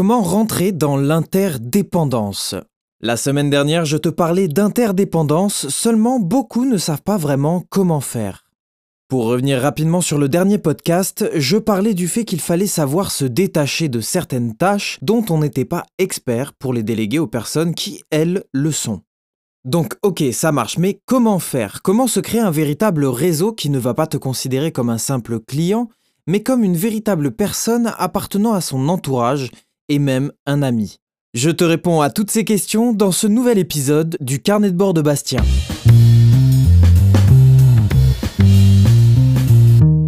Comment rentrer dans l'interdépendance La semaine dernière, je te parlais d'interdépendance, seulement beaucoup ne savent pas vraiment comment faire. Pour revenir rapidement sur le dernier podcast, je parlais du fait qu'il fallait savoir se détacher de certaines tâches dont on n'était pas expert pour les déléguer aux personnes qui, elles, le sont. Donc ok, ça marche, mais comment faire? Comment se créer un véritable réseau qui ne va pas te considérer comme un simple client, mais comme une véritable personne appartenant à son entourage et même un ami Je te réponds à toutes ces questions dans ce nouvel épisode du Carnet de bord de Bastien.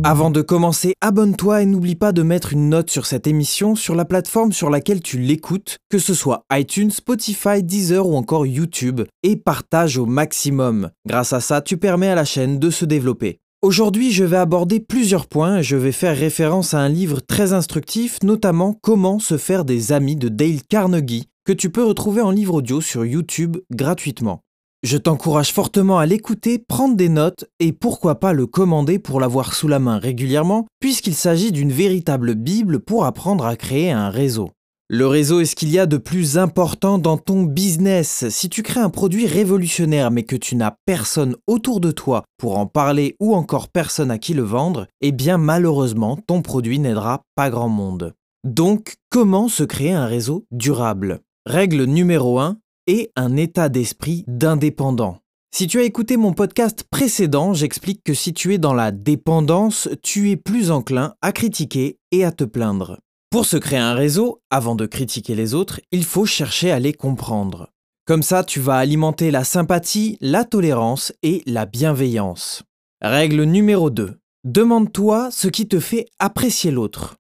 Avant de commencer, abonne-toi et n'oublie pas de mettre une note sur cette émission sur la plateforme sur laquelle tu l'écoutes, que ce soit iTunes, Spotify, Deezer ou encore YouTube, et partage au maximum. Grâce à ça, tu permets à la chaîne de se développer. Aujourd'hui, je vais aborder plusieurs points et je vais faire référence à un livre très instructif, notamment Comment se faire des amis de Dale Carnegie, que tu peux retrouver en livre audio sur YouTube gratuitement. Je t'encourage fortement à l'écouter, prendre des notes et pourquoi pas le commander pour l'avoir sous la main régulièrement, puisqu'il s'agit d'une véritable Bible pour apprendre à créer un réseau. Le réseau est ce qu'il y a de plus important dans ton business. Si tu crées un produit révolutionnaire mais que tu n'as personne autour de toi pour en parler ou encore personne à qui le vendre, eh bien malheureusement ton produit n'aidera pas grand monde. Donc comment se créer un réseau durable? Règle numéro 1, et un état d'esprit d'indépendant. Si tu as écouté mon podcast précédent, j'explique que si tu es dans la dépendance, tu es plus enclin à critiquer et à te plaindre. Pour se créer un réseau, avant de critiquer les autres, il faut chercher à les comprendre. Comme ça, tu vas alimenter la sympathie, la tolérance et la bienveillance. Règle numéro 2. Demande-toi ce qui te fait apprécier l'autre.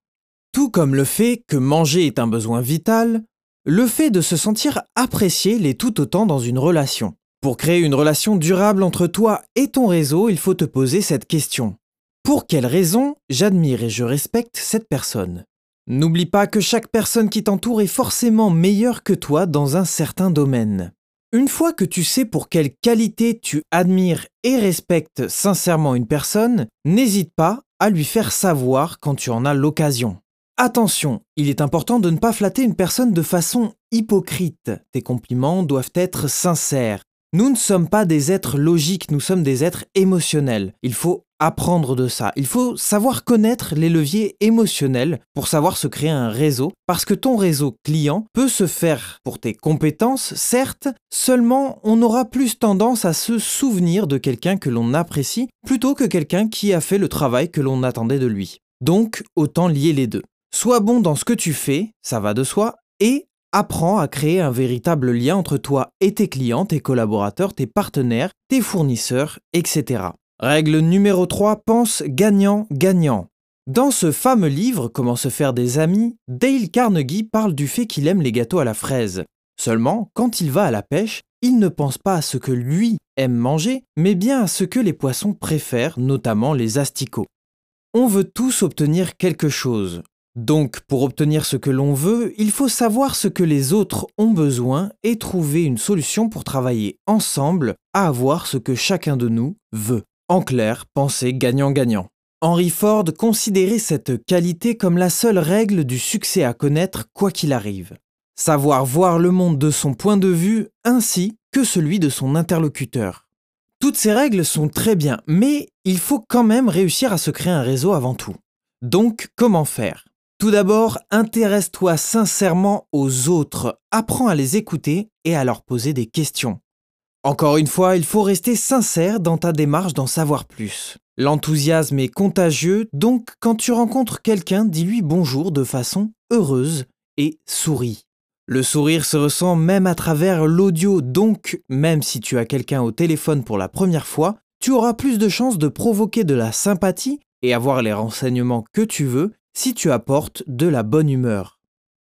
Tout comme le fait que manger est un besoin vital, le fait de se sentir apprécié l'est tout autant dans une relation. Pour créer une relation durable entre toi et ton réseau, il faut te poser cette question. Pour quelle raison j'admire et je respecte cette personne? N'oublie pas que chaque personne qui t'entoure est forcément meilleure que toi dans un certain domaine. Une fois que tu sais pour quelle qualité tu admires et respectes sincèrement une personne, n'hésite pas à lui faire savoir quand tu en as l'occasion. Attention, il est important de ne pas flatter une personne de façon hypocrite. Tes compliments doivent être sincères. Nous ne sommes pas des êtres logiques, nous sommes des êtres émotionnels. Il faut apprendre de ça. Il faut savoir connaître les leviers émotionnels pour savoir se créer un réseau, parce que ton réseau client peut se faire pour tes compétences, certes, seulement on aura plus tendance à se souvenir de quelqu'un que l'on apprécie plutôt que quelqu'un qui a fait le travail que l'on attendait de lui. Donc, autant lier les deux. Sois bon dans ce que tu fais, ça va de soi, et apprends à créer un véritable lien entre toi et tes clients, tes collaborateurs, tes partenaires, tes fournisseurs, etc. Règle numéro 3, pense gagnant-gagnant. Dans ce fameux livre Comment se faire des amis, Dale Carnegie parle du fait qu'il aime les gâteaux à la fraise. Seulement, quand il va à la pêche, il ne pense pas à ce que lui aime manger, mais bien à ce que les poissons préfèrent, notamment les asticots. On veut tous obtenir quelque chose, donc, pour obtenir ce que l'on veut, il faut savoir ce que les autres ont besoin et trouver une solution pour travailler ensemble à avoir ce que chacun de nous veut. En clair, penser gagnant-gagnant. Henry Ford considérait cette qualité comme la seule règle du succès à connaître quoi qu'il arrive. Savoir voir le monde de son point de vue ainsi que celui de son interlocuteur. Toutes ces règles sont très bien, mais il faut quand même réussir à se créer un réseau avant tout. Donc, comment faire? Tout d'abord, intéresse-toi sincèrement aux autres, apprends à les écouter et à leur poser des questions. Encore une fois, il faut rester sincère dans ta démarche d'en savoir plus. L'enthousiasme est contagieux, donc quand tu rencontres quelqu'un, dis-lui bonjour de façon heureuse et souris. Le sourire se ressent même à travers l'audio, donc même si tu as quelqu'un au téléphone pour la première fois, tu auras plus de chances de provoquer de la sympathie et avoir les renseignements que tu veux si tu apportes de la bonne humeur.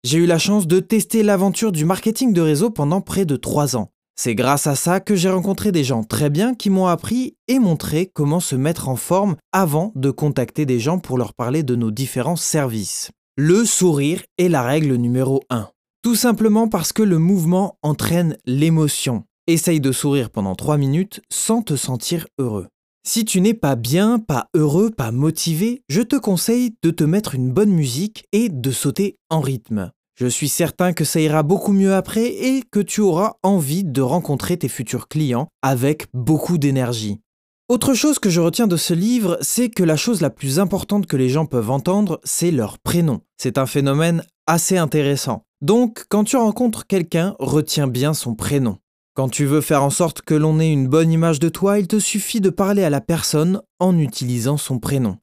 J'ai eu la chance de tester l'aventure du marketing de réseau pendant près de 3 ans. C'est grâce à ça que j'ai rencontré des gens très bien qui m'ont appris et montré comment se mettre en forme avant de contacter des gens pour leur parler de nos différents services. Le sourire est la règle numéro 1. Tout simplement parce que le mouvement entraîne l'émotion. Essaye de sourire pendant 3 minutes sans te sentir heureux. Si tu n'es pas bien, pas heureux, pas motivé, je te conseille de te mettre une bonne musique et de sauter en rythme. Je suis certain que ça ira beaucoup mieux après et que tu auras envie de rencontrer tes futurs clients avec beaucoup d'énergie. Autre chose que je retiens de ce livre, c'est que la chose la plus importante que les gens peuvent entendre, c'est leur prénom. C'est un phénomène assez intéressant. Donc, quand tu rencontres quelqu'un, retiens bien son prénom. Quand tu veux faire en sorte que l'on ait une bonne image de toi, il te suffit de parler à la personne en utilisant son prénom.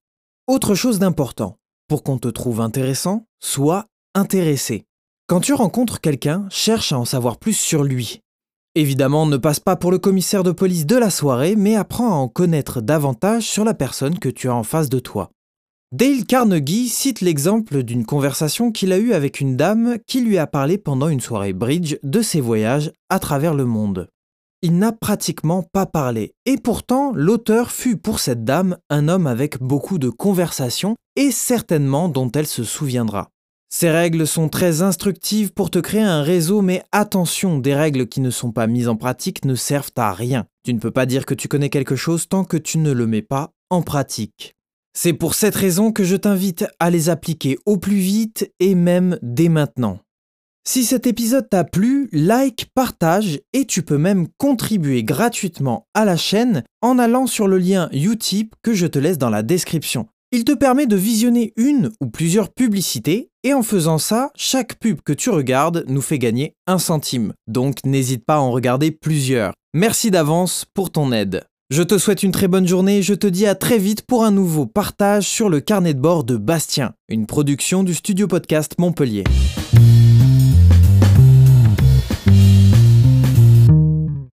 Autre chose d'important, pour qu'on te trouve intéressant, sois intéressé. Quand tu rencontres quelqu'un, cherche à en savoir plus sur lui. Évidemment, ne passe pas pour le commissaire de police de la soirée, mais apprends à en connaître davantage sur la personne que tu as en face de toi. Dale Carnegie cite l'exemple d'une conversation qu'il a eue avec une dame qui lui a parlé pendant une soirée bridge de ses voyages à travers le monde. Il n'a pratiquement pas parlé, et pourtant l'auteur fut pour cette dame un homme avec beaucoup de conversations et certainement dont elle se souviendra. Ces règles sont très instructives pour te créer un réseau, mais attention, des règles qui ne sont pas mises en pratique ne servent à rien. Tu ne peux pas dire que tu connais quelque chose tant que tu ne le mets pas en pratique. C'est pour cette raison que je t'invite à les appliquer au plus vite et même dès maintenant. Si cet épisode t'a plu, like, partage et tu peux même contribuer gratuitement à la chaîne en allant sur le lien Utip que je te laisse dans la description. Il te permet de visionner une ou plusieurs publicités et en faisant ça, chaque pub que tu regardes nous fait gagner un centime. Donc n'hésite pas à en regarder plusieurs. Merci d'avance pour ton aide. Je te souhaite une très bonne journée et je te dis à très vite pour un nouveau partage sur le carnet de bord de Bastien, une production du studio podcast Montpellier.